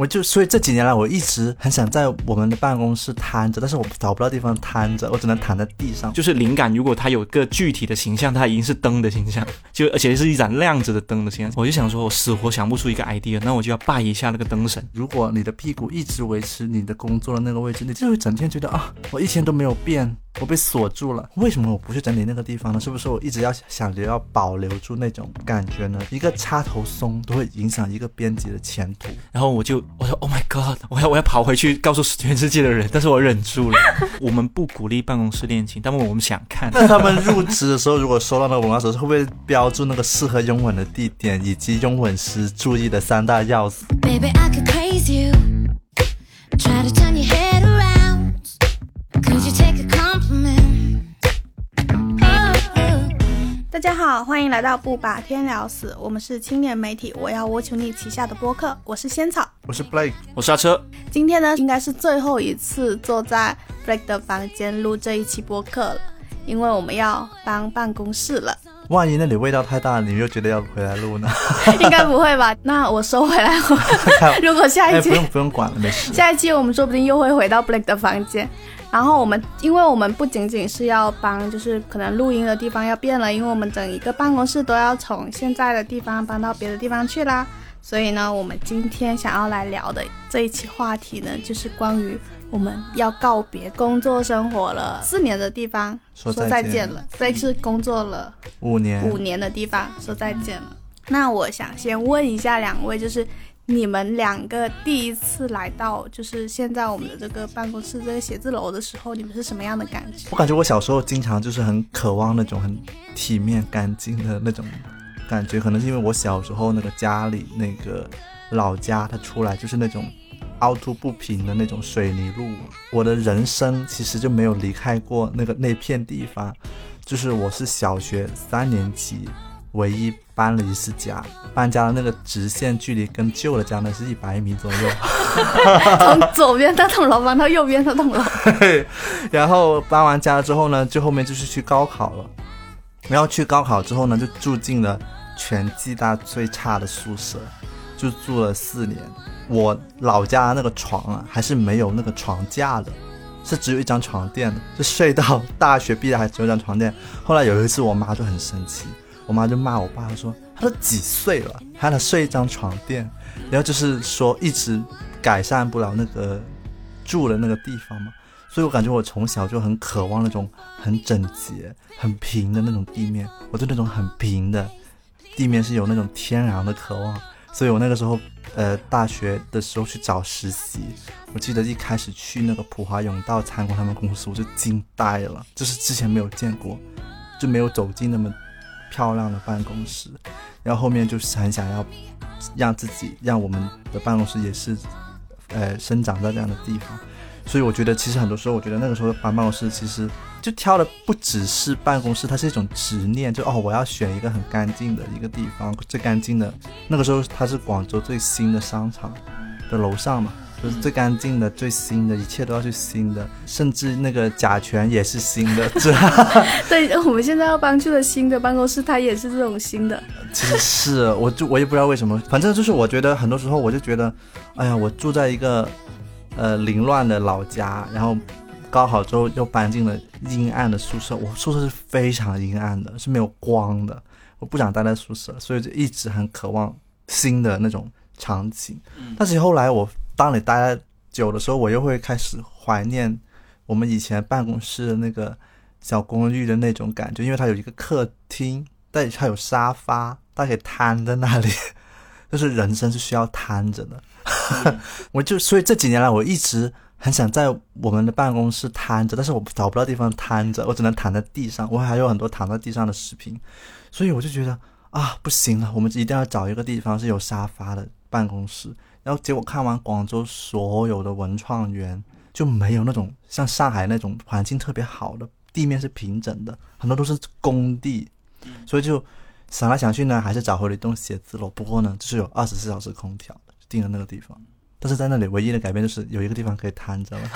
我就所以这几年来，我一直很想在我们的办公室瘫着，但是我找不到地方瘫着，我只能躺在地上。就是灵感，如果它有个具体的形象，它已经是灯的形象，就而且是一盏亮着的灯的形象。我就想说，我死活想不出一个 idea，那我就要拜一下那个灯神。如果你的屁股一直维持你的工作的那个位置，你就会整天觉得啊，我一天都没有变。我被锁住了，为什么我不去整理那个地方呢？是不是我一直要想着要保留住那种感觉呢？一个插头松都会影响一个编辑的前途。然后我就我说 Oh my God，我要我要跑回去告诉全世界的人，但是我忍住了。我们不鼓励办公室恋情，但我们想看。那他们入职的时候，如果收到那个文案时，会不会标注那个适合拥吻的地点以及拥吻时注意的三大要素？大家好，欢迎来到不把天聊死。我们是青年媒体，我要我求你旗下的播客。我是仙草，我是 Blake，我是阿车。今天呢，应该是最后一次坐在 Blake 的房间录这一期播客了，因为我们要搬办公室了。万一那里味道太大，你又觉得要回来录呢？应该不会吧？那我收回来。如果下一期不用不用管了，没事。下一期我们说不定又会回到 Blake 的房间。然后我们，因为我们不仅仅是要帮，就是可能录音的地方要变了，因为我们整一个办公室都要从现在的地方搬到别的地方去啦。所以呢，我们今天想要来聊的这一期话题呢，就是关于我们要告别工作生活了四年的地方，说再见了。这次工作了五年五年的地方，说再见了。那我想先问一下两位，就是。你们两个第一次来到就是现在我们的这个办公室这个写字楼的时候，你们是什么样的感觉？我感觉我小时候经常就是很渴望那种很体面干净的那种感觉，可能是因为我小时候那个家里那个老家，它出来就是那种凹凸不平的那种水泥路。我的人生其实就没有离开过那个那片地方，就是我是小学三年级。唯一搬了一次家，搬家的那个直线距离跟旧的家呢是一百米左右，从左边那栋楼搬到右边那栋楼。然后搬完家之后呢，就后面就是去高考了。然后去高考之后呢，就住进了全暨大最差的宿舍，就住了四年。我老家那个床啊，还是没有那个床架的，是只有一张床垫的，就睡到大学毕业还只有一张床垫。后来有一次，我妈就很生气。我妈就骂我爸，她说他都几岁了，还能睡一张床垫，然后就是说一直改善不了那个住的那个地方嘛，所以我感觉我从小就很渴望那种很整洁、很平的那种地面，我对那种很平的地面是有那种天然的渴望，所以我那个时候呃大学的时候去找实习，我记得一开始去那个普华永道参观他们公司，我就惊呆了，就是之前没有见过，就没有走进那么。漂亮的办公室，然后后面就是很想要让自己让我们的办公室也是，呃，生长在这样的地方。所以我觉得，其实很多时候，我觉得那个时候搬办公室，其实就挑的不只是办公室，它是一种执念，就哦，我要选一个很干净的一个地方，最干净的。那个时候它是广州最新的商场的楼上嘛。就是最干净的、最新的，一切都要去新的，甚至那个甲醛也是新的。对，我们现在要搬去了新的办公室，它也是这种新的。其实是，我就我也不知道为什么，反正就是我觉得很多时候我就觉得，哎呀，我住在一个呃凌乱的老家，然后高考之后又搬进了阴暗的宿舍，我宿舍是非常阴暗的，是没有光的，我不想待在宿舍，所以就一直很渴望新的那种场景。但是后来我。当你待久的时候，我又会开始怀念我们以前办公室的那个小公寓的那种感觉，因为它有一个客厅，但它有沙发，它可以瘫在那里。就是人生是需要瘫着的，我就所以这几年来，我一直很想在我们的办公室瘫着，但是我找不到地方瘫着，我只能躺在地上。我还有很多躺在地上的视频，所以我就觉得啊，不行了，我们一定要找一个地方是有沙发的办公室。然后结果看完广州所有的文创园，就没有那种像上海那种环境特别好的地面是平整的，很多都是工地，所以就想来想去呢，还是找回了一栋写字楼。不过呢，就是有二十四小时空调，定了那个地方。但是在那里唯一的改变就是有一个地方可以瘫着了。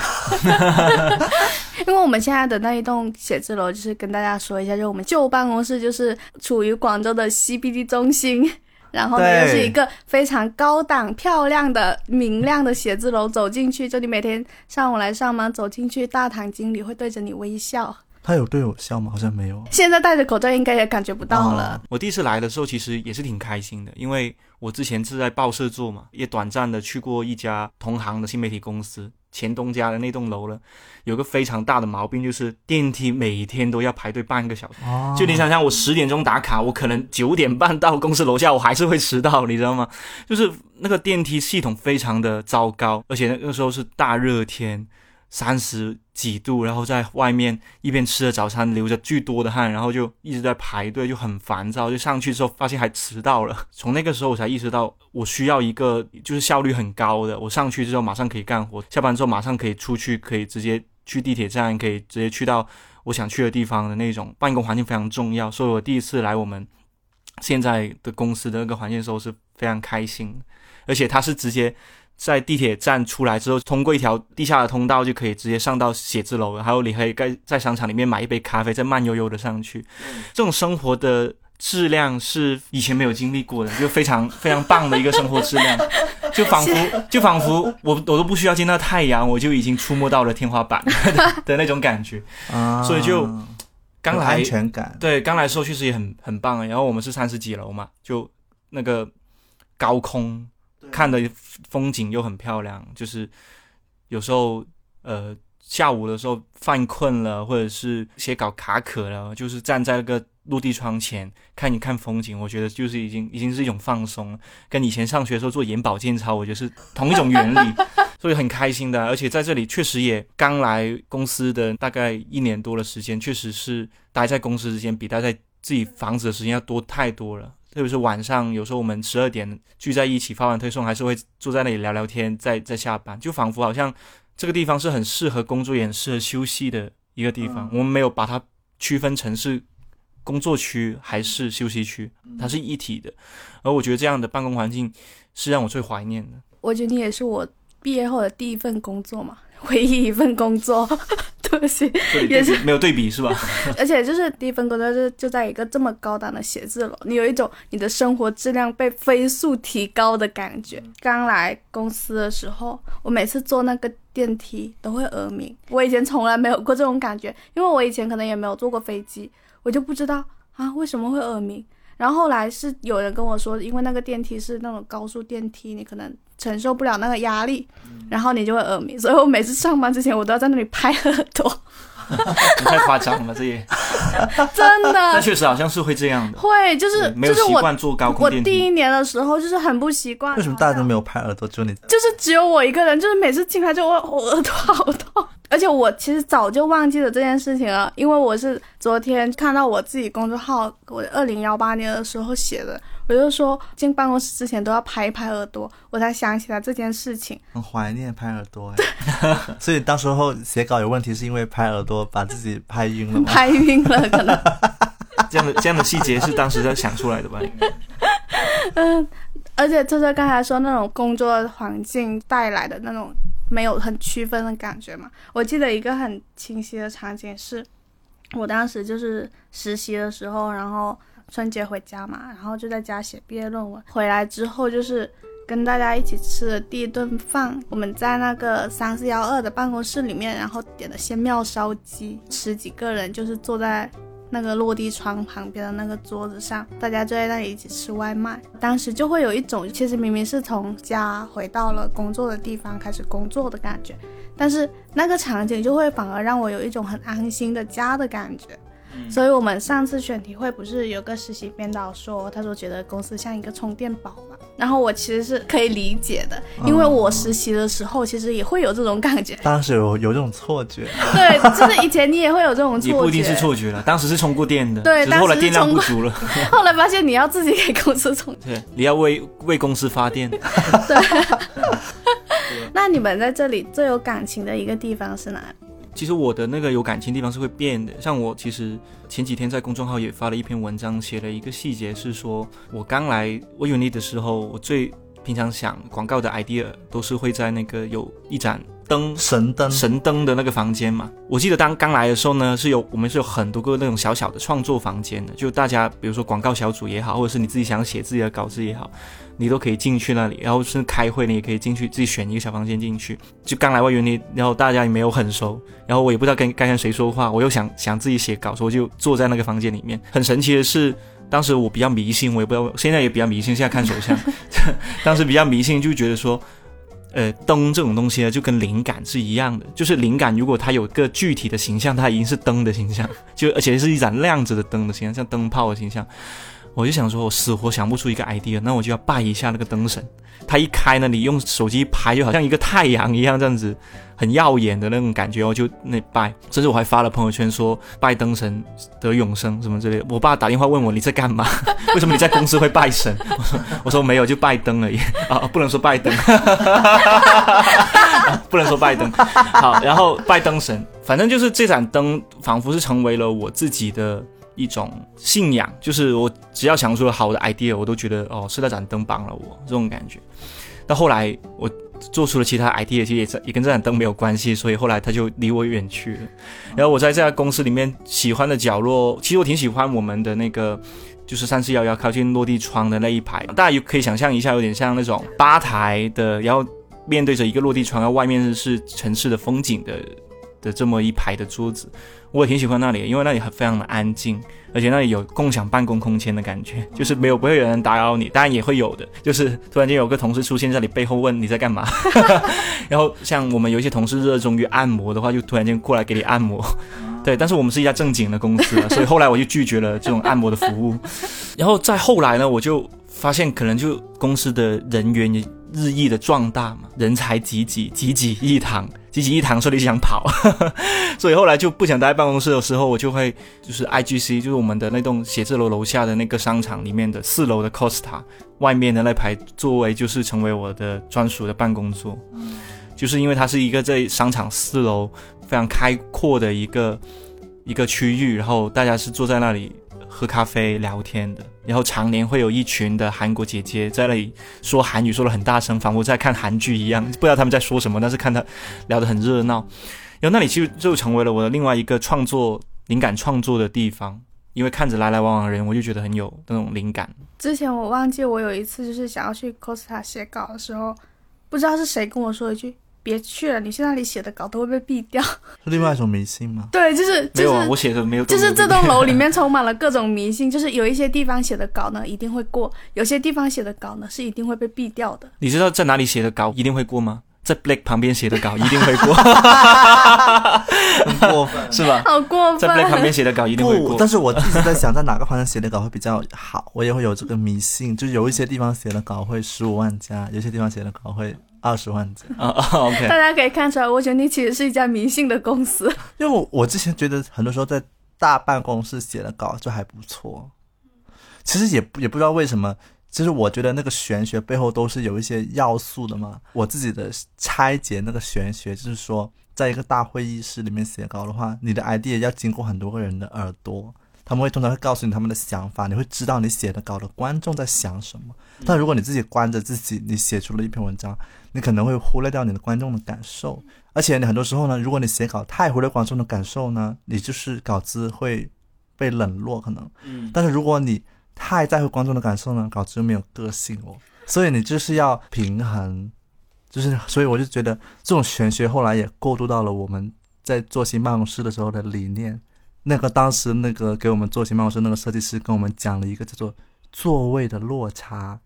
因为我们现在的那一栋写字楼，就是跟大家说一下，就是我们旧办公室就是处于广州的 CBD 中心。然后呢又是一个非常高档、漂亮的、明亮的写字楼，走进去就你每天上午来上班，走进去大堂经理会对着你微笑。他有对我笑吗？好像没有。现在戴着口罩应该也感觉不到了。我第一次来的时候，其实也是挺开心的，因为我之前是在报社做嘛，也短暂的去过一家同行的新媒体公司，前东家的那栋楼了，有个非常大的毛病，就是电梯每天都要排队半个小时。哦就你想想，我十点钟打卡，我可能九点半到公司楼下，我还是会迟到，你知道吗？就是那个电梯系统非常的糟糕，而且那个时候是大热天，三十几度，然后在外面一边吃着早餐，流着巨多的汗，然后就一直在排队，就很烦躁。就上去之后发现还迟到了，从那个时候我才意识到，我需要一个就是效率很高的，我上去之后马上可以干活，下班之后马上可以出去，可以直接去地铁站，可以直接去到我想去的地方的那种办公环境非常重要。所以我第一次来我们现在的公司的那个环境的时候是非常开心，而且它是直接。在地铁站出来之后，通过一条地下的通道就可以直接上到写字楼了。还有，你可以在在商场里面买一杯咖啡，再慢悠悠的上去。这种生活的质量是以前没有经历过的，就非常非常棒的一个生活质量，就仿佛就仿佛我我都不需要见到太阳，我就已经触摸到了天花板 的那种感觉。啊，所以就刚来安全感。对，刚来的时候确实也很很棒啊。然后我们是三十几楼嘛，就那个高空看的风景又很漂亮，就是有时候呃下午的时候犯困了，或者是写稿卡壳了，就是站在那个落地窗前看一看风景，我觉得就是已经已经是一种放松了，跟以前上学的时候做眼保健操，我觉得是同一种原理。所以很开心的，而且在这里确实也刚来公司的大概一年多的时间，确实是待在公司时间比待在自己房子的时间要多太多了。特别是晚上，有时候我们十二点聚在一起发完推送，还是会坐在那里聊聊天，再再下班，就仿佛好像这个地方是很适合工作，也很适合休息的一个地方。我们没有把它区分成是工作区还是休息区，它是一体的。而我觉得这样的办公环境是让我最怀念的。我觉得你也是我毕业后的第一份工作嘛，唯一一份工作，对不起，也是没有对比是吧？而且就是第一份工作就就在一个这么高档的写字楼，你有一种你的生活质量被飞速提高的感觉。刚来公司的时候，我每次坐那个电梯都会耳鸣，我以前从来没有过这种感觉，因为我以前可能也没有坐过飞机，我就不知道啊为什么会耳鸣。然后后来是有人跟我说，因为那个电梯是那种高速电梯，你可能承受不了那个压力，然后你就会耳鸣。所以我每次上班之前，我都要在那里拍耳朵，你 太夸张了，这也。真的那。确实好像是会这样的，会，就是没有就是习惯坐高空我电梯。第一年的时候就是很不习惯，为什么大家都没有拍耳朵？只有你就是只有我一个人，就是每次进来就我我耳朵好痛，而且我其实早就忘记了这件事情了，因为我是昨天看到我自己公众号，我二零幺八年的时候写的，我就说进办公室之前都要拍一拍耳朵，我才想起来这件事情。很怀念拍耳朵哎，所以当时候写稿有问题，是因为拍耳朵把自己拍晕了吗？拍晕了，可能，这样的这样的细节是当时在想出来的吧？应该 嗯，而且就是刚才说那种工作环境带来的那种没有很区分的感觉嘛，我记得一个很清晰的场景是，我当时就是实习的时候，然后春节回家嘛，然后就在家写毕业论文，回来之后就是。跟大家一起吃的第一顿饭，我们在那个三四幺二的办公室里面，然后点的仙庙烧鸡，十几个人就是坐在那个落地窗旁边的那个桌子上，大家就在那里一起吃外卖。当时就会有一种，其实明明是从家回到了工作的地方开始工作的感觉，但是那个场景就会反而让我有一种很安心的家的感觉。所以我们上次选题会不是有个实习编导说，他说觉得公司像一个充电宝嘛，然后我其实是可以理解的，因为我实习的时候其实也会有这种感觉。当时有有这种错觉，对，就是以前你也会有这种错觉，也不一定是错觉了，当时是充过电的，对只是后来电量当时充不足了。后来发现你要自己给公司充对，你要为为公司发电。对 那你们在这里最有感情的一个地方是哪里？其实我的那个有感情地方是会变的，像我其实前几天在公众号也发了一篇文章，写了一个细节是说，我刚来微 uni 的时候，我最平常想广告的 idea 都是会在那个有一盏灯神灯，神灯的那个房间嘛。我记得当刚来的时候呢，是有我们是有很多个那种小小的创作房间的，就大家比如说广告小组也好，或者是你自己想写自己的稿子也好，你都可以进去那里。然后是开会，你也可以进去自己选一个小房间进去。就刚来外园里，然后大家也没有很熟，然后我也不知道跟该跟谁说话，我又想想自己写稿，所以我就坐在那个房间里面。很神奇的是。当时我比较迷信，我也不知道，现在也比较迷信。现在看手相，当时比较迷信，就觉得说，呃，灯这种东西呢，就跟灵感是一样的，就是灵感如果它有个具体的形象，它已经是灯的形象，就而且是一盏亮着的灯的形象，像灯泡的形象。我就想说，我死活想不出一个 idea，那我就要拜一下那个灯神。它一开呢，你用手机拍，就好像一个太阳一样，这样子很耀眼的那种感觉。我就那拜，甚至我还发了朋友圈说拜灯神得永生什么之类的。我爸打电话问我你在干嘛？为什么你在公司会拜神？我说我说没有，就拜灯而已啊，不能说拜灯，不能说拜灯。好，然后拜灯神，反正就是这盏灯仿佛是成为了我自己的。一种信仰，就是我只要想出了好的 idea，我都觉得哦是那盏灯帮了我这种感觉。到后来我做出了其他 idea，其实也也跟这盏灯没有关系，所以后来它就离我远去了。然后我在这家公司里面喜欢的角落，其实我挺喜欢我们的那个，就是三四幺幺靠近落地窗的那一排，大家也可以想象一下，有点像那种吧台的，然后面对着一个落地窗，然后外面是城市的风景的。的这么一排的桌子，我也挺喜欢那里，因为那里很非常的安静，而且那里有共享办公空间的感觉，就是没有不会有人打扰你，当然也会有的，就是突然间有个同事出现在你背后问你在干嘛，然后像我们有一些同事热衷于按摩的话，就突然间过来给你按摩，对，但是我们是一家正经的公司，所以后来我就拒绝了这种按摩的服务，然后再后来呢，我就发现可能就公司的人员也日益的壮大嘛，人才济济，济济一堂。积极一堂，说你想跑，所以后来就不想待在办公室的时候，我就会就是 I G C，就是我们的那栋写字楼楼下的那个商场里面的四楼的 Costa 外面的那排座位，就是成为我的专属的办公桌。就是因为它是一个在商场四楼非常开阔的一个一个区域，然后大家是坐在那里。喝咖啡聊天的，然后常年会有一群的韩国姐姐在那里说韩语，说的很大声，仿佛在看韩剧一样，不知道他们在说什么，但是看他聊得很热闹。然后那里其实就成为了我的另外一个创作灵感创作的地方，因为看着来来往往的人，我就觉得很有那种灵感。之前我忘记我有一次就是想要去 Costa 写稿的时候，不知道是谁跟我说一句。别去了，你去那里写的稿都会被毙掉。是另外一种迷信吗？对，就是就是啊，我写的没有。就是这栋楼里面充满了各种迷信，就是有一些地方写的稿呢一定会过，有些地方写的稿呢是一定会被毙掉的。你知道在哪里写的稿一定会过吗？在 Blake 旁边写的稿一定会过，过分 是吧？好过分。在 Blake 旁边写的稿一定会过，但是我一直在想，在哪个方向写的稿会比较好，我也会有这个迷信，就有一些地方写的稿会十五万加，有些地方写的稿会。二十万字啊，OK。大家可以看出来，我觉得你其实是一家迷信的公司。因为我我之前觉得很多时候在大办公室写的稿就还不错，其实也也不知道为什么。其实我觉得那个玄学背后都是有一些要素的嘛。我自己的拆解那个玄学，就是说，在一个大会议室里面写稿的话，你的 idea 要经过很多个人的耳朵。他们会通常会告诉你他们的想法，你会知道你写的稿的观众在想什么。但如果你自己关着自己，你写出了一篇文章，你可能会忽略掉你的观众的感受。而且你很多时候呢，如果你写稿太忽略观众的感受呢，你就是稿子会被冷落可能。嗯。但是如果你太在乎观众的感受呢，稿子就没有个性哦。所以你就是要平衡，就是所以我就觉得这种玄学后来也过渡到了我们在做新办公室的时候的理念。那个当时那个给我们做新办公室那个设计师跟我们讲了一个叫做座位的落差，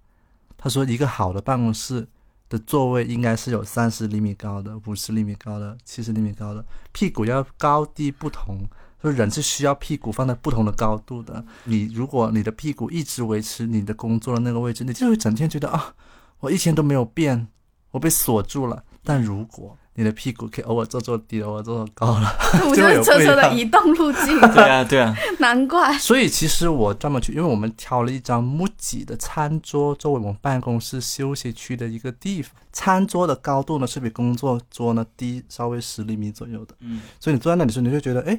他说一个好的办公室的座位应该是有三十厘米高的、五十厘米高的、七十厘米高的，屁股要高低不同，说人是需要屁股放在不同的高度的。你如果你的屁股一直维持你的工作的那个位置，你就会整天觉得啊，我一天都没有变，我被锁住了。但如果你的屁股可以偶尔坐坐低，偶尔坐坐高了，就是车车的移动路径。对啊，对啊，难怪。所以其实我专门去，因为我们挑了一张木吉的餐桌作为我们办公室休息区的一个地方。餐桌的高度呢是比工作桌呢低稍微十厘米左右的。嗯，所以你坐在那里时候，你就觉得哎，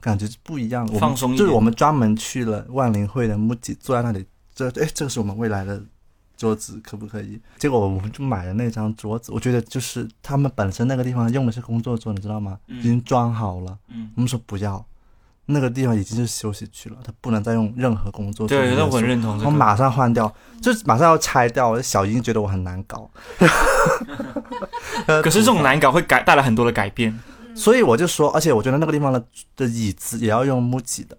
感觉是不一样。放松。就是我们专门去了万灵汇的木吉，坐在那里，这哎，这个是我们未来的桌子可不可以？结果我们就买了那张桌子，我觉得就是他们本身那个地方用的是工作桌，你知道吗？嗯已经装好了。嗯，我们说不要，那个地方已经是休息区了，他不能再用任何工作桌。对，那我很认同这个。我马上换掉，就马上要拆掉。小英觉得我很难搞，可是这种难搞会改带来很多的改变。所以我就说，而且我觉得那个地方的的椅子也要用木几的，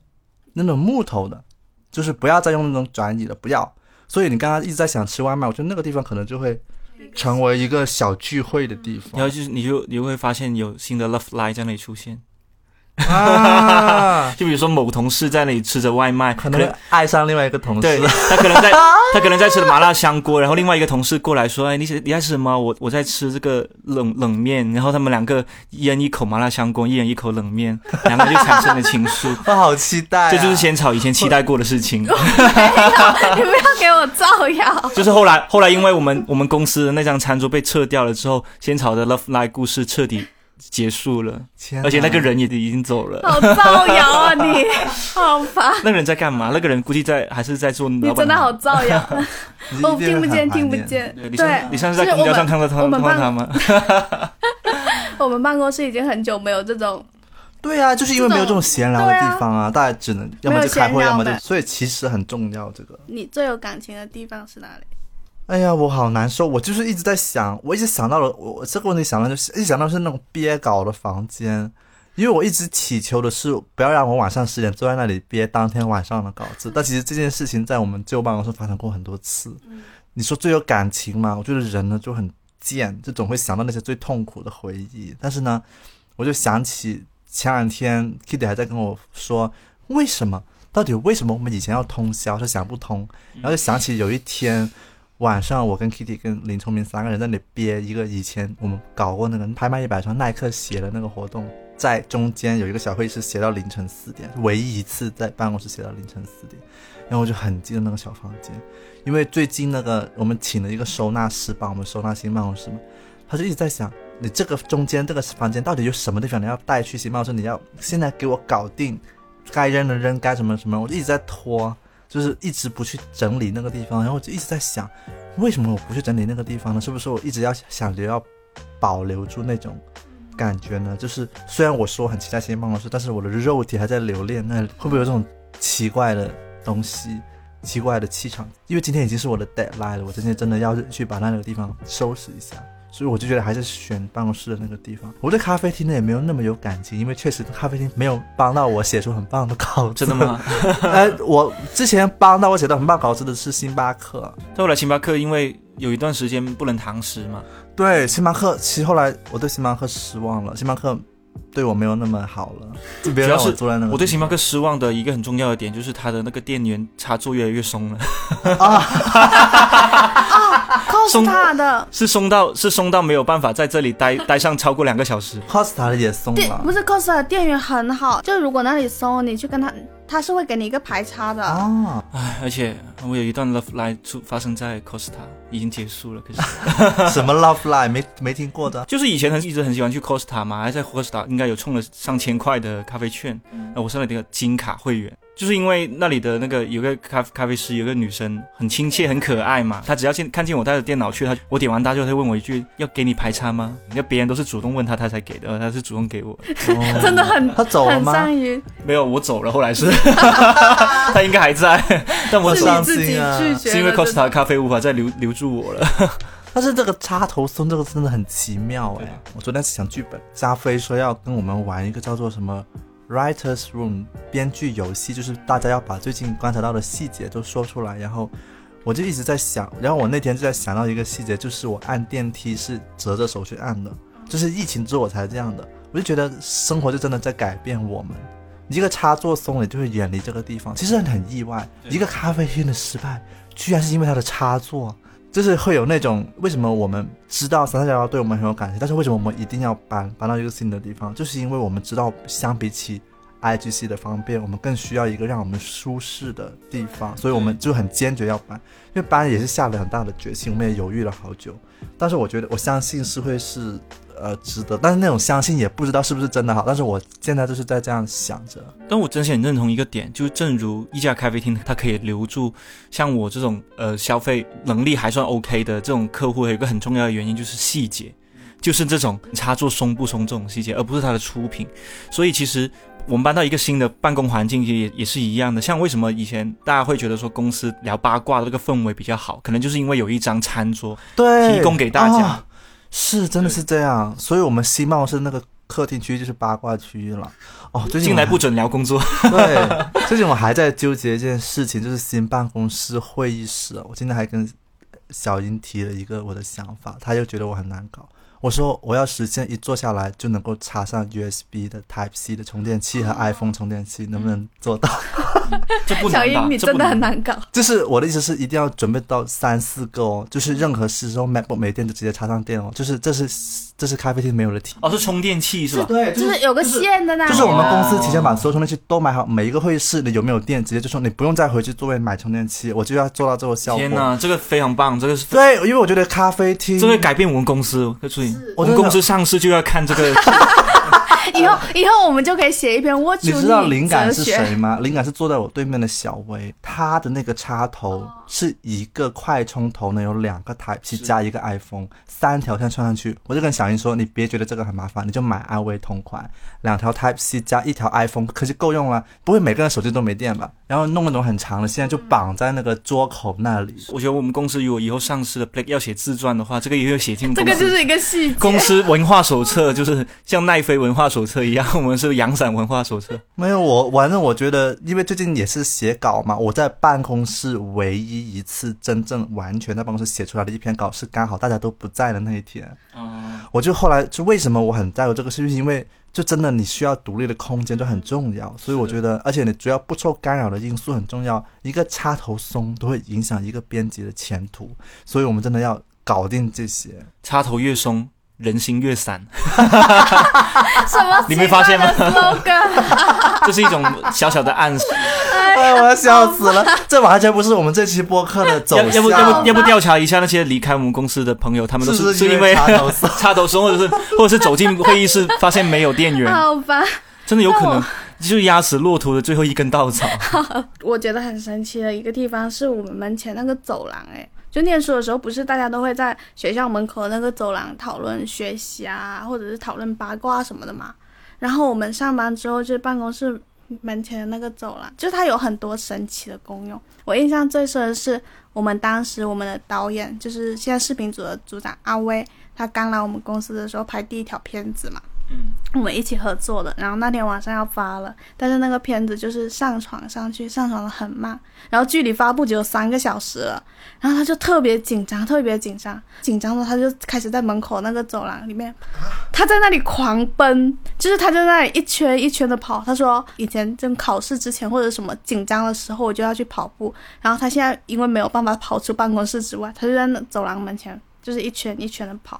那种木头的，就是不要再用那种转椅了，不要。所以你刚刚一直在想吃外卖，我觉得那个地方可能就会成为一个小聚会的地方。然后就是你就你就会发现有新的 love Line 在那里出现，啊，就比如说某同事在那里吃着外卖，可能爱上另外一个同事。对他可能在 他可能在吃麻辣香锅，然后另外一个同事过来说：“哎，你你在吃什么？我我在吃这个冷冷面。”然后他们两个一人一口麻辣香锅，一人一口冷面，两个人就产生了情愫。我好期待、啊，这就是仙草以前期待过的事情。没有，你不要给我造谣。就是后来后来因为我们我们公司的那张餐桌被撤掉了之后，仙草的 Love Life 故事彻底结束了，而且那个人也已经走了。好造谣啊你，好烦！那个人在干嘛？那个人估计在还是在做你真的好造谣，哦，你一定会听不见。听不见。对，你上次在公交上看到他们看到他吗？我们办公室已经很久没有这种，对啊，就是因为没有这种闲聊的地方啊，大家只能要么就开会，要么就所以其实很重要这个。你最有感情的地方是哪里？哎呀，我好难受，我就是一直在想，我一直想到了，我我这个问题想到就是一想到是那种憋稿的房间，因为我一直祈求的是不要让我晚上十点坐在那里憋当天晚上的稿子，但其实这件事情在我们旧办公室发生过很多次。你说最有感情嘛？我觉得人呢就很贱，就总会想到那些最痛苦的回忆。但是呢，我就想起前两天 Kitty 还在跟我说，为什么？到底为什么我们以前要通宵？他想不通。然后就想起有一天晚上，我跟 Kitty 跟林聪明三个人在那里憋一个以前我们搞过那个拍卖一百双耐克鞋的那个活动，在中间有一个小会议室，写到凌晨四点，唯一一次在办公室写到凌晨四点。然后我就很记得那个小房间，因为最近那个我们请了一个收纳师帮我们收纳新办公室嘛，他就一直在想，你这个中间这个房间到底有什么地方你要带去新办公室？你要现在给我搞定，该扔的扔，该什么什么，我就一直在拖，就是一直不去整理那个地方。然后就一直在想，为什么我不去整理那个地方呢？是不是我一直要想留要保留住那种感觉呢？就是虽然我说很期待新办公室，但是我的肉体还在留恋那，会不会有这种奇怪的东西？奇怪的气场，因为今天已经是我的 deadline 了，我今天真的要去把那个地方收拾一下，所以我就觉得还是选办公室的那个地方。我对咖啡厅呢也没有那么有感情，因为确实咖啡厅没有帮到我写出很棒的稿子。真的？吗？呃，我之前帮到我写到很棒稿子的是星巴克，但后来星巴克因为有一段时间不能堂食嘛，对星巴克，其实后来我对星巴克失望了，星巴克对我没有那么好了，主要是我坐在那个。我对星巴克失望的一个很重要的点就是它的那个电源插座越来越松了，啊 Costa 的是松到是松到没有办法在这里待待上超过两个小时。Costa 的也松了电不是 Costa 的电源很好，就如果那里松，你去跟他，他是会给你一个排插的。啊，唉，而且我有一段 love life 出发生在 Costa，已经结束了。可是 什么 Love Line 没没听过的？就是以前很一直很喜欢去 Costa 嘛，还在 Costa 应该有充了上千块的咖啡券，呃，我是那个金卡会员。就是因为那里的那个有个咖咖啡师，有个女生很亲切很可爱嘛，她只要见看见我带着电脑去，她我点完单之后，她会问我一句：“要给你排餐吗？”那别人都是主动问她，她才给的，她是主动给我。哦真的很她走了很吗？善于没有，我走了，后来是 她应该还在，但我伤你自己心啊拒绝，是因为 Costa 咖啡无法再留留住我了。但是这个插头松这个真的很奇妙哎！我昨天想剧本，加菲说要跟我们玩一个叫做什么 Writers Room 编剧游戏，就是大家要把最近观察到的细节都说出来。然后我就一直在想，然后我那天就在想到一个细节，就是我按电梯是折着手去按的，就是疫情之后我才这样的。我就觉得生活就真的在改变我们。一个插座松了，就会远离这个地方。其实很意外，一个咖啡厅的失败，居然是因为它的插座。就是会有那种为什么我们知道三三幺幺对我们很有感情，但是为什么我们一定要搬搬到一个新的地方？就是因为我们知道，相比起 IGC 的方便，我们更需要一个让我们舒适的地方，所以我们就很坚决要搬。因为搬也是下了很大的决心，我们也犹豫了好久。但是我觉得，我相信是会是呃值得，但是那种相信也不知道是不是真的好，但是我现在就是在这样想着。但我真心很认同一个点，就是正如一家咖啡厅，它可以留住像我这种呃消费能力还算 OK 的这种客户，有一个很重要的原因就是细节，就是这种插座松不松这种细节，而不是它的出品。所以其实我们搬到一个新的办公环境也也是一样的。像为什么以前大家会觉得说公司聊八卦的这个氛围比较好，可能就是因为有一张餐桌对，提供给大家。哦是，真的是这样，所以我们新办公室那个客厅区就是八卦区域了。哦，最近进来不准聊工作，对，最近我还在纠结一件事情，就是新办公室会议室。我今天还跟小英提了一个我的想法，他又觉得我很难搞。我说我要实现一坐下来就能够插上 USB 的 Type C 的充电器和 iPhone 充电器，能不能做到？这不难吧小英，？你真的很难搞。就是我的意思是一定要准备到三四个哦，就是任何事之后 MacBook 没电就直接插上电哦，就是这是这是咖啡厅没有的题。哦，是充电器是吧？对，就是有个线的那里，就是我们公司提前把所有充电器都买好，每一个会议室你有没有电，直接就说你不用再回去座位买充电器，我就要做到这个效果。天哪，这个非常棒，这个是对，因为我觉得咖啡厅这会改变我们公司。注意，我们公司上市就要看这个。以后以后我们就可以写一篇 What 你 you 知道灵感是谁吗？灵感是坐在我对面的小薇，她的那个插头是一个快充头呢，有两个 Type C 加一个 iPhone，三条线串上去。我就跟小英说，你别觉得这个很麻烦，你就买安威同款，两条 Type C 加一条 iPhone，可是够用了，不会每个人手机都没电吧？然后弄那种很长的，现在就绑在那个桌口那里。我觉得我们公司如果以后上市的 Blake 要写自传的话，这个也会写进。这个就是一个细节。公司文化手册，就是像奈飞文化手册一样，我们是阳伞文化手册。没有我，反正我觉得，因为最近也是写稿嘛，我在办公室唯一一次真正完全在办公室写出来的一篇稿，是刚好大家都不在的那一天。哦，我就后来就为什么我很在乎这个，是因为就真的你需要独立的空间就很重要，所以我觉得，而且你主要不受干扰的因素很重要，一个插头松都会影响一个编辑的前途，所以我们真的要搞定这些。插头越松，人心越散，什么？你没发现吗 这是一种小小的暗示。哎，我要笑死了，这完全不是我们这期播客的走向。要要不要不要不调查一下那些离开我们公司的朋友，他们都是是因为为插头松插头松，或者是或者是走进会议室 发现没有电源，好吧，真的有可能就是压死骆驼的最后一根稻草。我觉得很神奇的一个地方是我们门前那个走廊，哎，就念书的时候，不是大家都会在学校门口那个走廊讨论学习啊，或者是讨论八卦什么的嘛。然后我们上班之后，就是办公室门前的那个走廊，就它有很多神奇的功用。我印象最深的是，我们当时我们的导演，就是现在视频组的组长阿威，他刚来我们公司的时候拍第一条片子嘛。嗯，我们一起合作的，然后那天晚上要发了，但是那个片子就是上传上去，上传的很慢，然后距离发布只有三个小时了，然后他就特别紧张，特别紧张，紧张的他就开始在门口那个走廊里面，他在那里狂奔，就是他在那里一圈一圈的跑。他说以前正考试之前或者什么紧张的时候，我就要去跑步，然后他现在因为没有办法跑出办公室之外，他就在那走廊门前就是一圈一圈的跑。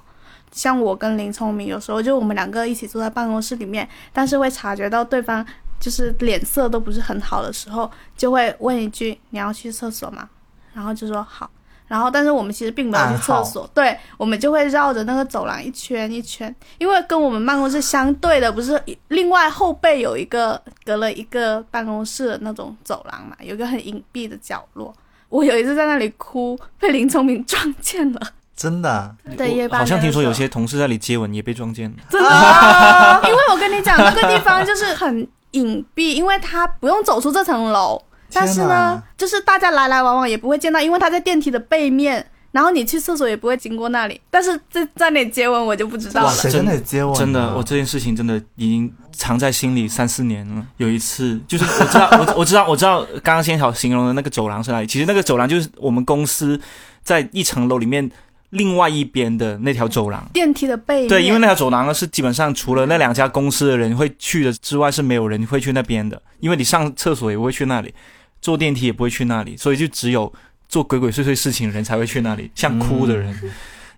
像我跟林聪明，有时候就我们两个一起坐在办公室里面，但是会察觉到对方就是脸色都不是很好的时候，就会问一句：“你要去厕所吗？”然后就说好。然后，但是我们其实并没有去厕所，对，我们就会绕着那个走廊一圈一圈，因为跟我们办公室相对的不是另外后背有一个隔了一个办公室的那种走廊嘛，有一个很隐蔽的角落。我有一次在那里哭，被林聪明撞见了。真的啊，对，夜班好像听说有些同事在那里接吻也被撞见了。真的吗？因为我跟你讲，那个地方就是很隐蔽，因为它不用走出这层楼，但是呢，就是大家来来往往也不会见到，因为它在电梯的背面。然后你去厕所也不会经过那里，但是在在那里接吻我就不知道了。哇谁在那里接吻啊？真的，我这件事情真的已经藏在心里三四年了。有一次，就是我知道，我 我知道，我知道，刚刚先好形容的那个走廊是哪里？其实那个走廊就是我们公司在一层楼里面另外一边的那条走廊。电梯的背面，对，因为那条走廊呢是基本上除了那两家公司的人会去的之外，是没有人会去那边的。因为你上厕所也不会去那里，坐电梯也不会去那里，所以就只有做鬼鬼祟祟事情的人。才会去那里，像哭的人。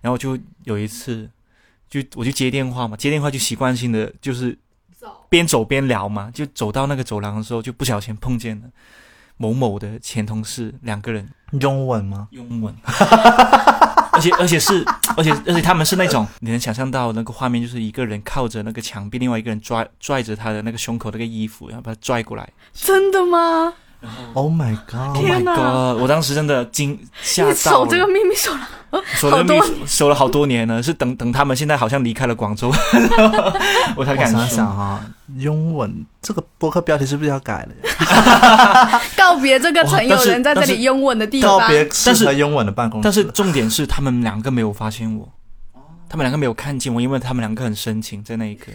然后就有一次，就我就接电话嘛，接电话就习惯性的就是边走边聊嘛，就走到那个走廊的时候，就不小心碰见了。某某的前同事两个人。拥吻吗？拥吻，而且而且是，而且而且他们是那种你能想象到那个画面，就是一个人靠着那个墙壁，另外一个人拽拽着他的那个胸口那个衣服，然后把他拽过来。真的吗？Oh my god！Oh 天 god！我当时真的惊吓你到了。守这个秘密守了，守了好多秘守了好多年了，是等等他们现在好像离开了广州，我才敢说。想想哈，拥吻这个播客标题是不是要改了？告别这个曾有人在这里拥吻的地方。告别但是适合拥吻的办公室。但是重点是他们两个没有发现我，他们两个没有看见我，因为他们两个很深情在那一刻，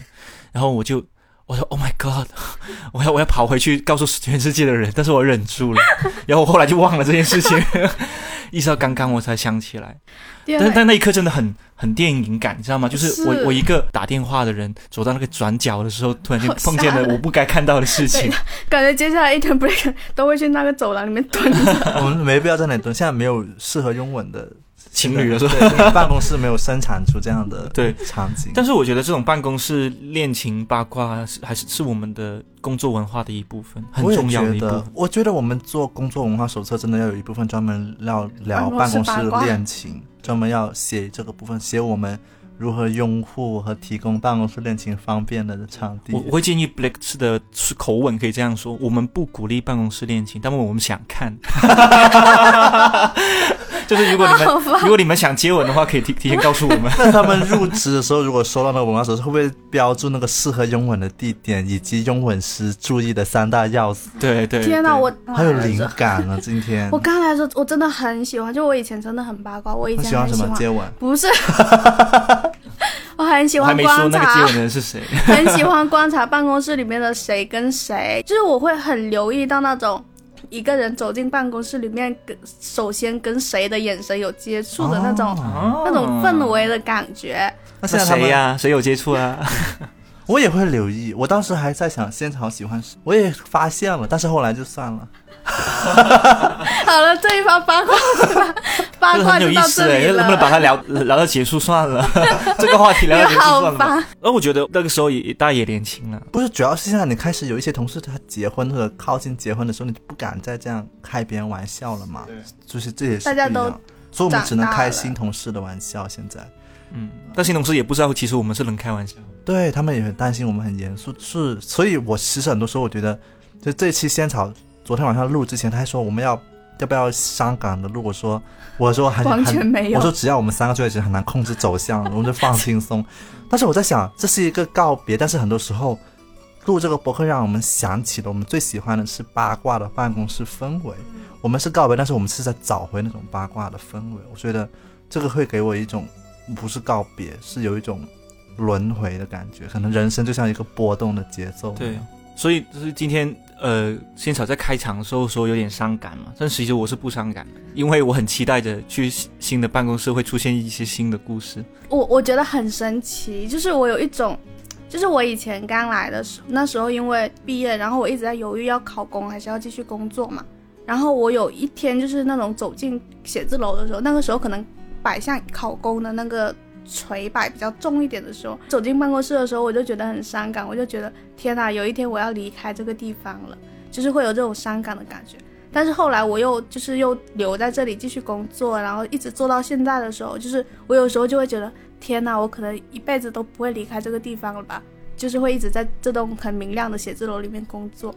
然后我就我说 Oh my God，我要我要跑回去告诉全世界的人，但是我忍住了，然后我后来就忘了这件事情，一直到刚刚我才想起来，但但那一刻真的很很电影感，你知道吗？就是我是我一个打电话的人走到那个转角的时候，突然间碰见了我不该看到的事情。感觉接下来一天 break 都会去那个走廊里面蹲。我们没必要在那里蹲，现在没有适合拥吻的情侣了是吧对，办公室没有生产出这样的 对场景。但是我觉得这种办公室恋情八卦是还是是我们的工作文化的一部分，很重要的一部分，。我觉得我们做工作文化手册真的要有一部分专门要聊办办公公室恋情，专门要写这个部分，写我们如何拥护和提供办公室恋情方便的场地我。我会建议 Black 是的口吻可以这样说：我们不鼓励办公室恋情，但我们想看。就是如果你们如果你们想接吻的话，可以提提前告诉我们。那他们入职的时候，如果收到那个文化手册，会不会标注那个适合拥吻的地点以及拥吻时注意的三大要素？对对，天哪，我好有灵感啊！今天我刚来的时候，我真的很喜欢，就我以前真的很八卦，我以你喜欢前很喜欢，什么接吻？不是，我 很喜欢观那个接察吻，的人是谁。很喜欢观察办公室里面的谁跟谁，就是我会很留意到那种一个人走进办公室里面，跟首先跟谁的眼神有接触的那种、哦那种氛围的感觉。那那现在谁呀、谁有接触啊？我也会留意。我当时还在想现场喜欢谁，我也发现了，但是后来就算了。好了，这一番八卦八这个很有卦就到意思哎，这里了。能不能把它聊 聊到结束算了？这个话题聊到结束好算了。吧，而我觉得那个时候也大家也年轻了，不是，主要是现在你开始有一些同事他结婚或者靠近结婚的时候，你就不敢再这样开别人玩笑了嘛。就是这也是大家都所以我们只能开新同事的玩笑。现在嗯，但新同事也不知道，其实我们是能开玩笑。对他们也很担心我们很严肃，是，所以我其实很多时候我觉得，就这期仙草昨天晚上录之前，他还说我们要要不要伤感的录，我说我说很完全很没有我说只要我们三个坐在一起很难控制走向，我们就放轻松。但是我在想，这是一个告别，但是很多时候录这个博客让我们想起了我们最喜欢的是八卦的办公室氛围。我们是告别，但是我们是在找回那种八卦的氛围。我觉得这个会给我一种不是告别，是有一种轮回的感觉。可能人生就像一个波动的节奏。对，所以就是今天呃，仙草在开场的时候说有点伤感嘛，但其实我是不伤感的，因为我很期待着去新的办公室会出现一些新的故事。我我觉得很神奇，就是我有一种，就是我以前刚来的时候，那时候因为毕业，然后我一直在犹豫要考公还是要继续工作嘛。然后我有一天就是那种走进写字楼的时候，那个时候可能摆向考公的那个垂摆比较重一点的时候，走进办公室的时候，我就觉得很伤感，我就觉得天哪，有一天我要离开这个地方了，就是会有这种伤感的感觉。但是后来我又就是又留在这里继续工作，然后一直做到现在的时候，就是我有时候就会觉得，天哪，我可能一辈子都不会离开这个地方了吧？就是会一直在这栋很明亮的写字楼里面工作，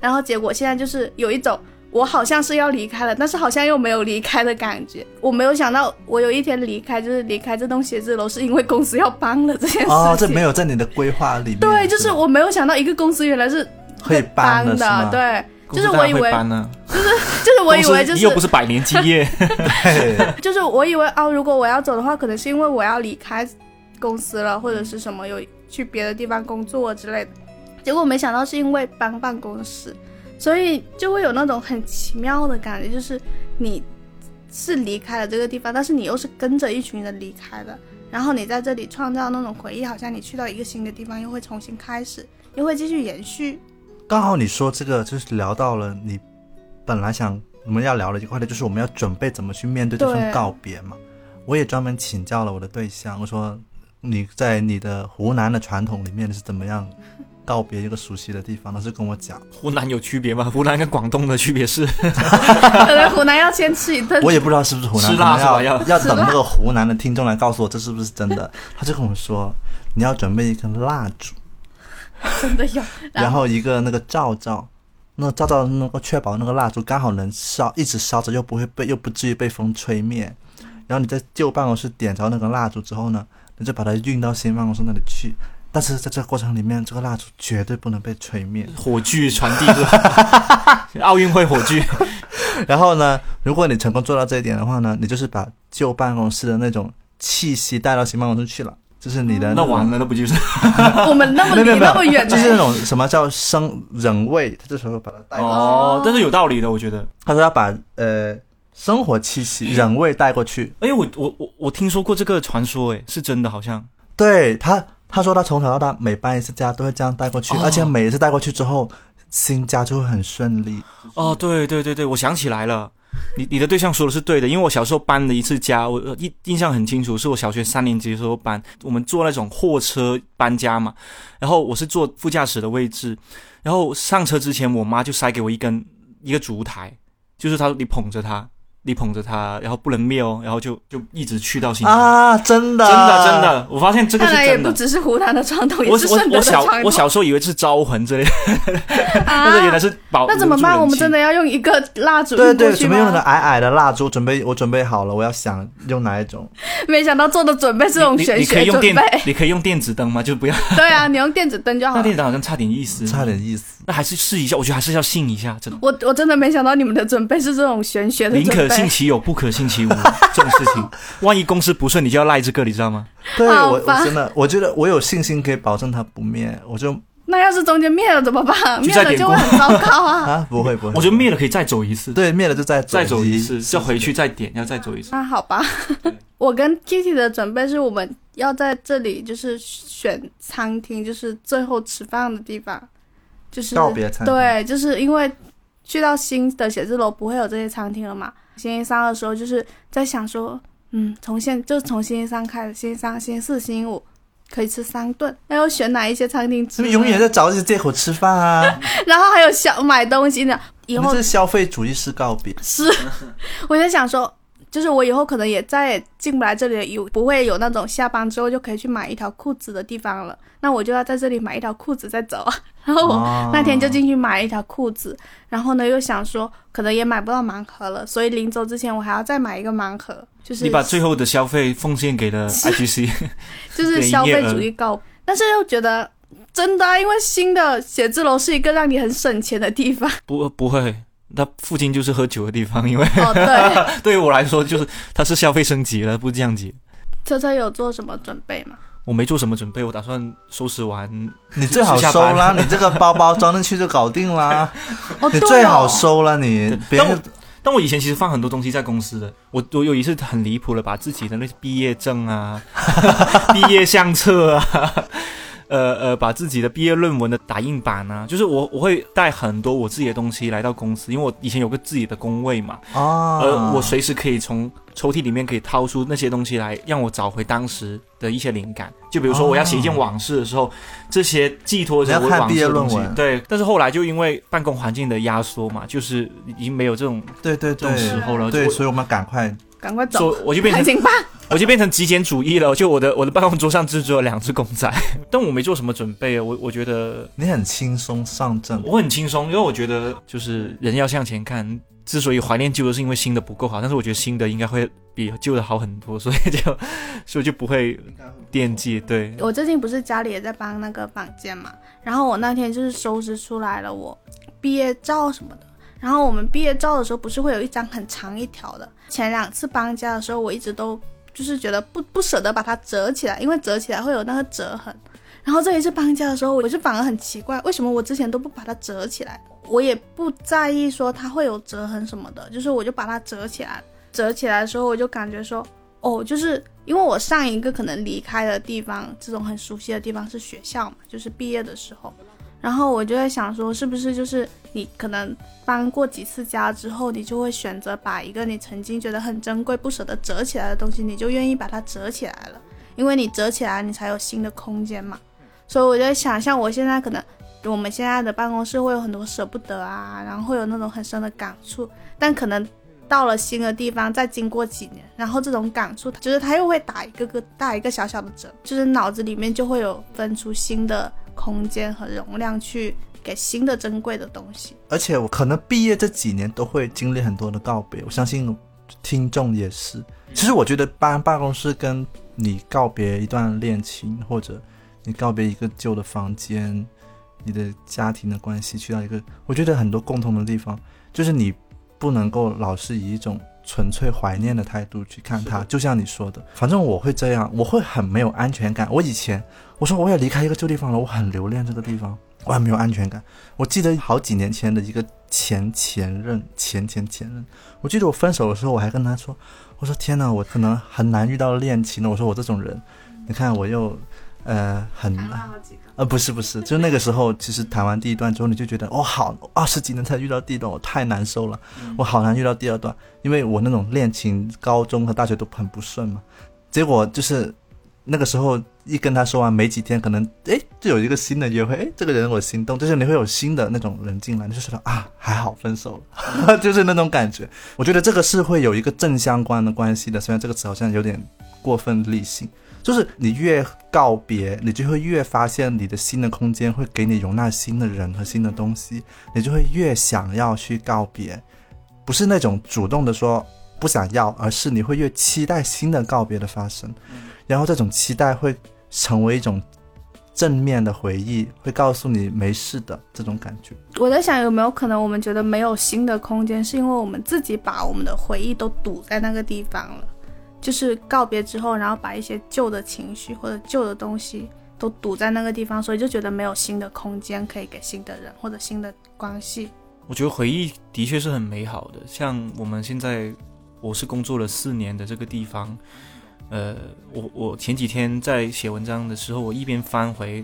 然后结果现在就是有一种我好像是要离开了，但是好像又没有离开的感觉。我没有想到我有一天离开，就是离开这栋写字楼，是因为公司要搬了这件事情。哦，这没有在你的规划里面。对，就是我没有想到一个公司原来是会搬的对，就是我以为，会搬呢，就是我以为就是又不是百年基业，对 就是我以为哦，如果我要走的话，可能是因为我要离开公司了，或者是什么有去别的地方工作之类的。结果没想到是因为搬办公室，所以就会有那种很奇妙的感觉，就是你是离开了这个地方，但是你又是跟着一群人离开的，然后你在这里创造那种回忆，好像你去到一个新的地方，又会重新开始，又会继续延续。刚好你说这个，就是聊到了你本来想我们要聊的一个话题，就是我们要准备怎么去面对这份告别嘛。我也专门请教了我的对象，我说你在你的湖南的传统里面是怎么样告别一个熟悉的地方，他就跟我讲，湖南有区别吗？湖南跟广东的区别是，可 能湖南要先吃一顿我。也不知道是不是湖南，吃辣是吧要要要等那个湖南的听众来告诉我这是不是真的。他就跟我说，你要准备一根蜡烛，真的有。然后一个那个罩罩，那个罩罩能够确保那个蜡烛刚好能烧，一直烧着又不会被又不至于被风吹灭。然后你在旧办公室点着那个蜡烛之后呢，你就把它运到新办公室那里去。但是在这个过程里面，这个蜡烛绝对不能被吹灭。火炬传递是吧？奥运会火炬，然后呢，如果你成功做到这一点的话呢，你就是把旧办公室的那种气息带到新办公室去了，就是你的那完了，那不就是？我们那么 离那么远，就是那种什么叫生人味，他这时候把它带过去。哦，但是有道理的，我觉得。他说要把呃生活气息、人味带过去。哎，我我我我听说过这个传说，哎，是真的，好像。对他，他说他从小到大每搬一次家都会这样带过去，哦。而且每一次带过去之后，新家就会很顺利。哦，对对对对，我想起来了，你你的对象说的是对的，因为我小时候搬了一次家，我呃印印象很清楚，是我小学三年级的时候搬，我们坐那种货车搬家嘛，然后我是坐副驾驶的位置，然后上车之前，我妈就塞给我一根一个烛台，就是她说你捧着它，你捧着它，然后不能灭哦，然后就就一直去到新家。啊，真的，真的真，的，我发现这个是看来也不。只是湖南的传统，也我我是顺德我小的传统。我小时候以为是招魂之类的，啊 但是原来是保。那怎么办？我们真的的要用一个蜡烛对对，准备用那个？矮矮的蜡烛，准备我准备好了，我要想用哪一种。没想到做的准备是这种你玄你可以用电学准备。，你可以用电子灯吗？就不要。对啊，你用电子灯就好了那电。子灯好像差点意思，差点意思。那还是试一下，我觉得还是要信一下，真的。我我真的没想到你们的准备是这种玄学的准备。信其有，不可信其无。这种事情，万一公司不顺，你就要赖这个，你知道吗？对我我好吧真的我觉得我有信心可以保证它不灭，我就那要是中间灭了怎么办？灭了就会很糟糕啊。啊不会不会，我觉得灭了可以再走一次，对灭了就再再走一次，就就回去再点，要再走一次。那好吧，我跟 Kitty 的准备是我们要在这里就是选餐厅，就是最后吃饭的地方，就是告别餐厅对，就是因为去到新的写字楼不会有这些餐厅了嘛。星期三的时候就是在想说，嗯，从现就从星期三开始，星期三、星期四、星期五可以吃三顿，那要选哪一些餐厅吃永远在找一些借口吃饭啊？然后还有消买东西呢，以后这是消费主义式告别。是，我在想说，就是我以后可能也再也进不来这里了，有不会有那种下班之后就可以去买一条裤子的地方了。那我就要在这里买一条裤子再走啊。然后我哦那天就进去买了一条裤子，然后呢又想说可能也买不到盲盒了，所以临走之前我还要再买一个盲盒，就是你把最后的消费奉献给了 IGC，就是消费主义告，但是又觉得。真的、啊，因为新的写字楼是一个让你很省钱的地方。不不会，它附近就是喝酒的地方，因为哦，对，对于我来说，就是它是消费升级了，不降级。车车有做什么准备吗？我没做什么准备，我打算收拾完。你最好收啦，你这个包包装进去就搞定啦。哦，你最好哦收了，你对别人但我但我以前其实放很多东西在公司的，我我有一次很离谱了，把自己的那些毕业证啊、毕业相册啊，呃呃，把自己的毕业论文的打印版啊，就是我我会带很多我自己的东西来到公司，因为我以前有个自己的工位嘛，哦，呃，我随时可以从抽屉里面可以掏出那些东西来，让我找回当时的一些灵感。就比如说我要写一件往事的时候，这些寄托着我往事的东西论文对，但是后来就因为办公环境的压缩嘛，就是已经没有这种对对这种对时候了。对，所以我们赶快赶快走，我就变成赶紧办。我就变成极简主义了，就我的我的办公桌上只只有两只公仔，但我没做什么准备啊，我我觉得你很轻松上阵。我很轻松，因为我觉得就是人要向前看。之所以怀念旧的，是因为新的不够好，但是我觉得新的应该会比旧的好很多，所以就所以就不会惦记。对，我最近不是家里也在帮那个房间嘛，然后我那天就是收拾出来了我毕业照什么的。然后我们毕业照的时候不是会有一张很长一条的，前两次搬家的时候我一直都就是觉得不不舍得把它折起来，因为折起来会有那个折痕。然后这一次搬家的时候，我就反而很奇怪，为什么我之前都不把它折起来？我也不在意说它会有折痕什么的，就是我就把它折起来。折起来的时候，我就感觉说，哦，就是因为我上一个可能离开的地方，这种很熟悉的地方是学校嘛，就是毕业的时候。然后我就在想说，是不是就是你可能搬过几次家之后，你就会选择把一个你曾经觉得很珍贵、不舍得折起来的东西，你就愿意把它折起来了，因为你折起来，你才有新的空间嘛。所以我就在想，像我现在可能我们现在的办公室会有很多舍不得啊，然后会有那种很深的感触，但可能到了新的地方，再经过几年，然后这种感触，就是它又会打一个个打一个小小的折，就是脑子里面就会有分出新的空间和容量去给新的珍贵的东西。而且我可能毕业这几年都会经历很多的告别，我相信听众也是。其实我觉得搬办公室跟你告别一段恋情，或者你告别一个旧的房间，你的家庭的关系，去到一个，我觉得很多共同的地方，就是你不能够老是以一种纯粹怀念的态度去看它。就像你说的，反正我会这样，我会很没有安全感。我以前我说我要离开一个旧地方了，我很留恋这个地方，我很没有安全感。我记得好几年前的一个前前任，前前前任，我记得我分手的时候，我还跟他说。我说天哪，我可能很难遇到恋情了。我说我这种人，你看我又，呃，很，呃，不是不是，就那个时候，其实谈完第一段之后，你就觉得，哦，好，二十几年才遇到第一段，我太难受了，我好难遇到第二段，因为我那种恋情，高中和大学都很不顺嘛，结果就是。那个时候一跟他说完没几天，可能哎就有一个新的约会，哎这个人我心动，就是你会有新的那种人进来，你就觉得啊还好分手了，就是那种感觉。我觉得这个是会有一个正相关的关系的，虽然这个词好像有点过分理性，就是你越告别，你就会越发现你的新的空间会给你容纳新的人和新的东西，你就会越想要去告别，不是那种主动的说不想要，而是你会越期待新的告别的发生。然后这种期待会成为一种正面的回忆，会告诉你没事的这种感觉。我在想，有没有可能我们觉得没有新的空间，是因为我们自己把我们的回忆都堵在那个地方了？就是告别之后，然后把一些旧的情绪或者旧的东西都堵在那个地方，所以就觉得没有新的空间可以给新的人或者新的关系。我觉得回忆的确是很美好的，像我们现在我是工作了四年的这个地方。呃，我我前几天在写文章的时候，我一边翻回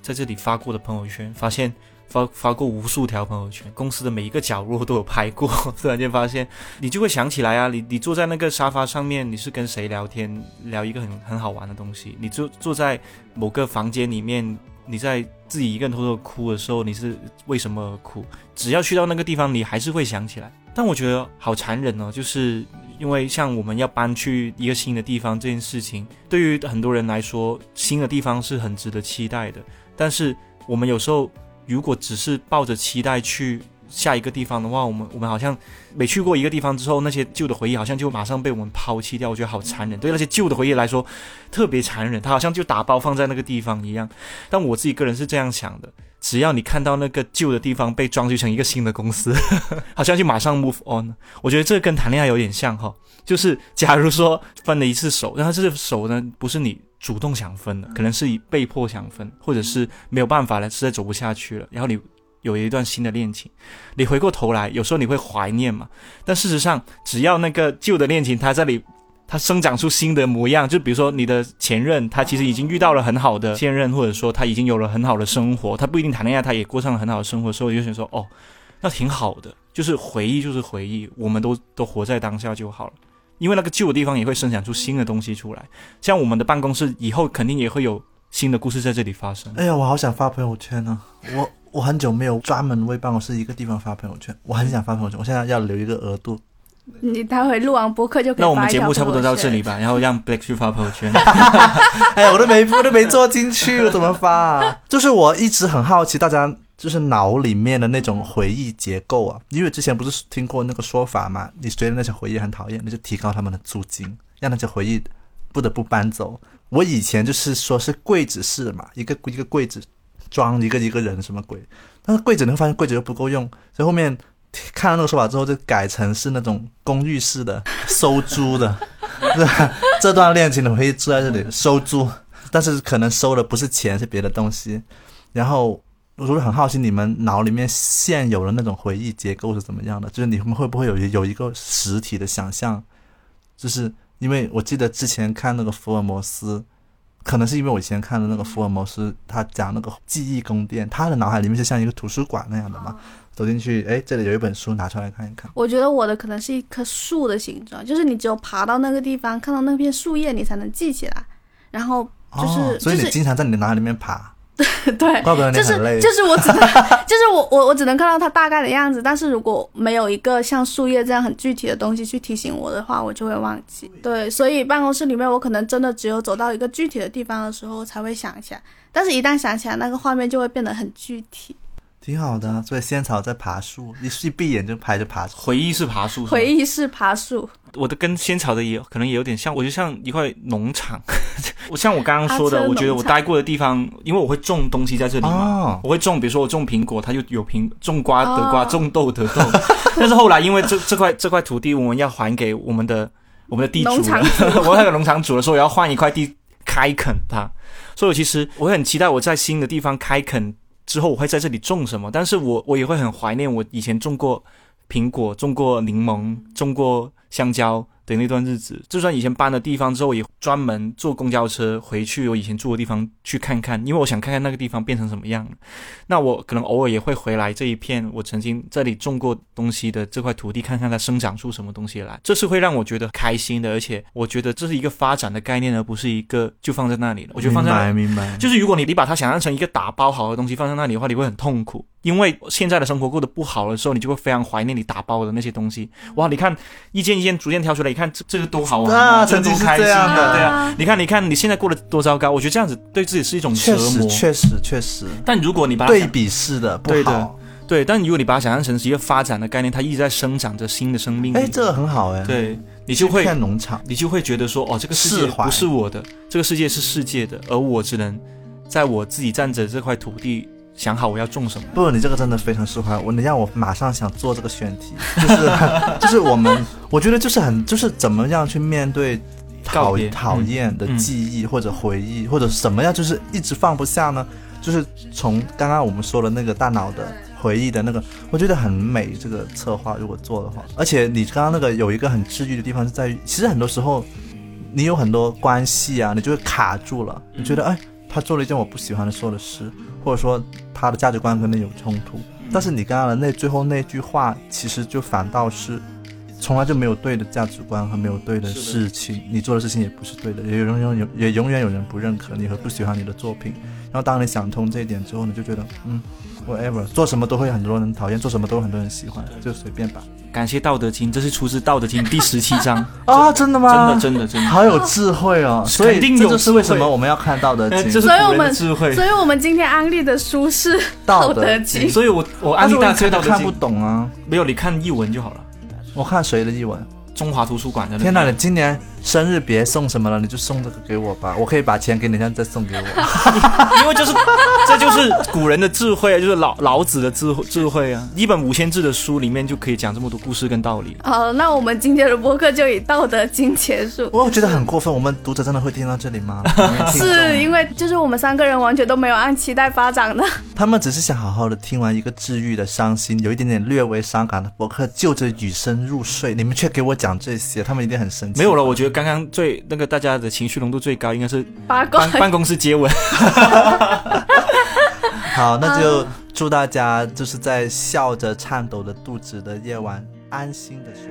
在这里发过的朋友圈，发现发发过无数条朋友圈，公司的每一个角落都有拍过。突然间发现，你就会想起来啊，你你坐在那个沙发上面，你是跟谁聊天，聊一个很很好玩的东西。你坐坐在某个房间里面，你在自己一个人偷偷哭的时候，你是为什么而哭？只要去到那个地方，你还是会想起来。但我觉得好残忍哦，就是。因为像我们要搬去一个新的地方这件事情，对于很多人来说，新的地方是很值得期待的。但是我们有时候如果只是抱着期待去下一个地方的话，我们我们好像每去过一个地方之后，那些旧的回忆好像就马上被我们抛弃掉。我觉得好残忍，对那些旧的回忆来说特别残忍，它好像就打包放在那个地方一样。但我自己个人是这样想的。只要你看到那个旧的地方被装修成一个新的公司，好像就马上 move on。我觉得这跟谈恋爱有点像哈，就是假如说分了一次手，然后这个手呢不是你主动想分的，可能是被迫想分，或者是没有办法了，实在走不下去了，然后你有一段新的恋情，你回过头来，有时候你会怀念嘛，但事实上，只要那个旧的恋情它这里。它生长出新的模样，就比如说你的前任，他其实已经遇到了很好的现任，或者说他已经有了很好的生活，他不一定谈恋爱，他也过上了很好的生活，所以我就想说，哦，那挺好的，就是回忆就是回忆，我们都都活在当下就好了，因为那个旧的地方也会生产出新的东西出来，像我们的办公室以后肯定也会有新的故事在这里发生。哎呀，我好想发朋友圈呢，我我很久没有专门为办公室一个地方发朋友圈，我很想发朋友圈，我现在要留一个额度。你待会录完播客就可以那我们节目差不多到这里吧，然后让 Black 去发朋友圈。哎呀，我都没我都没做进去，我怎么发？啊就是我一直很好奇，大家就是脑里面的那种回忆结构啊。因为之前不是听过那个说法嘛，你觉得那些回忆很讨厌，那就提高他们的租金，让那些回忆不得不搬走。我以前就是说是柜子式嘛，一个一个柜子装一个一个人什么鬼？但是柜子你会发现柜子又不够用，所以后面。看到那个说法之后，就改成是那种公寓式的收租的，这段恋情的回忆住在这里收租，但是可能收的不是钱，是别的东西。然后，我就很好奇，你们脑里面现有的那种回忆结构是怎么样的？就是你们会不会有有一个实体的想象？就是因为我记得之前看那个福尔摩斯，可能是因为我以前看的那个福尔摩斯，他讲那个记忆宫殿，他的脑海里面就像一个图书馆那样的嘛。走进去，哎，这里有一本书，拿出来看一看。我觉得我的可能是一棵树的形状，就是你只有爬到那个地方，看到那片树叶，你才能记起来。然后就是，所以你经常在你的脑海里面爬。对，怪不得你就是很累。就是我只能 就是我我我只能看到它大概的样子，但是如果没有一个像树叶这样很具体的东西去提醒我的话，我就会忘记。对，所以办公室里面我可能真的只有走到一个具体的地方的时候才会想起来，但是一旦想起来，那个画面就会变得很具体。挺好的啊，所以仙草在爬树，一一闭眼就拍着爬树。回忆是爬树，是回忆是爬树，我的跟仙草的也可能也有点像，我就像一块农场。我像我刚刚说的，我觉得我待过的地方，因为我会种东西在这里嘛，哦我会种，比如说我种苹果，它就有苹；种瓜得瓜，哦种豆得豆。但是后来因为这这块这块土地我们要还给我们的我们的地主农场了，我那个农场主的时候我要换一块地开垦它。所以我其实我很期待我在新的地方开垦之后，我会在这里种什么。但是我我也会很怀念我以前种过苹果、种过柠檬、种过香蕉的那段日子。就算以前搬了地方之后，也专门坐公交车回去我以前住的地方去看看，因为我想看看那个地方变成什么样。那我可能偶尔也会回来这一片我曾经这里种过东西的这块土地，看看它生长出什么东西来。这是会让我觉得开心的，而且我觉得这是一个发展的概念，而不是一个就放在那里了。我觉得放在明白明白，就是如果你你把它想象成一个打包好的东西放在那里的话，你会很痛苦，因为现在的生活过得不好的时候，你就会非常怀念你打包的那些东西。哇，你看一件一件逐渐挑出来，你看这这个多好玩啊这个多开心这样的对啊。你看，你看你现在过得多糟糕，我觉得这样子对自己是一种折确实磨。确实确实但如果你把它对比式的不对的好。对，但如果你把它想象成是一个发展的概念，它一直在生长着新的生命力，哎，这个很好哎，，对你就会看农场，你就会觉得说，哦，这个世界不是我的，这个世界是世界的，而我只能在我自己占着这块土地，想好我要种什么。不，你这个真的非常释怀。我，你让我马上想做这个选题，就是就是我们，我觉得就是很就是怎么样去面对讨讨厌的嗯记忆或者回忆，或者什么样，就是一直放不下呢？就是从刚刚我们说的那个大脑的回忆的那个，我觉得很美。这个策划如果做的话，而且你刚刚那个有一个很治愈的地方是在于，其实很多时候你有很多关系啊，你就会卡住了，你觉得哎，他做了一件我不喜欢的说的事，或者说他的价值观跟你有冲突。但是你刚刚的那最后那句话，其实就反倒是从来就没有对的价值观和没有对的事情，你做的事情也不是对的，也永远有也永远有人不认可你和不喜欢你的作品。然后当你想通这一点之后，你就觉得嗯，whatever，做什么都会很多人讨厌，做什么都会很多人喜欢，就随便吧。感谢《道德经》，这是出自《道德经》第十七章，啊，真的吗真？的真的真的，好有智慧哦！所以这就是为什么我们要看《道德经呃》这是所以我们智慧。所以我们今天安利的书是《道德德经》。所以我我安利大家《道德经看不》，懂啊！没有你看译文就好了。我看谁的译文？中华图书馆的天哪，你今年生日别送什么了，你就送这个给我吧，我可以把钱给你，现在再送给我。因为就是这就是古人的智慧啊，就是老老子的智慧智慧啊。一本五千字的书里面就可以讲这么多故事跟道理。好，那我们今天的播客就以《道德经》结束。我觉得很过分，我们读者真的会听到这里吗？是因为就是我们三个人完全都没有按期待发展的，他们只是想好好的听完一个治愈的、伤心、有一点点略微伤感的博客，就着雨声入睡，你们却给我讲这些，他们一定很生气。没有了，我觉得刚刚最那个大家的情绪浓度最高应该是办办公室接吻。好，那就祝大家就是在笑着颤抖的肚子的夜晚安心的睡。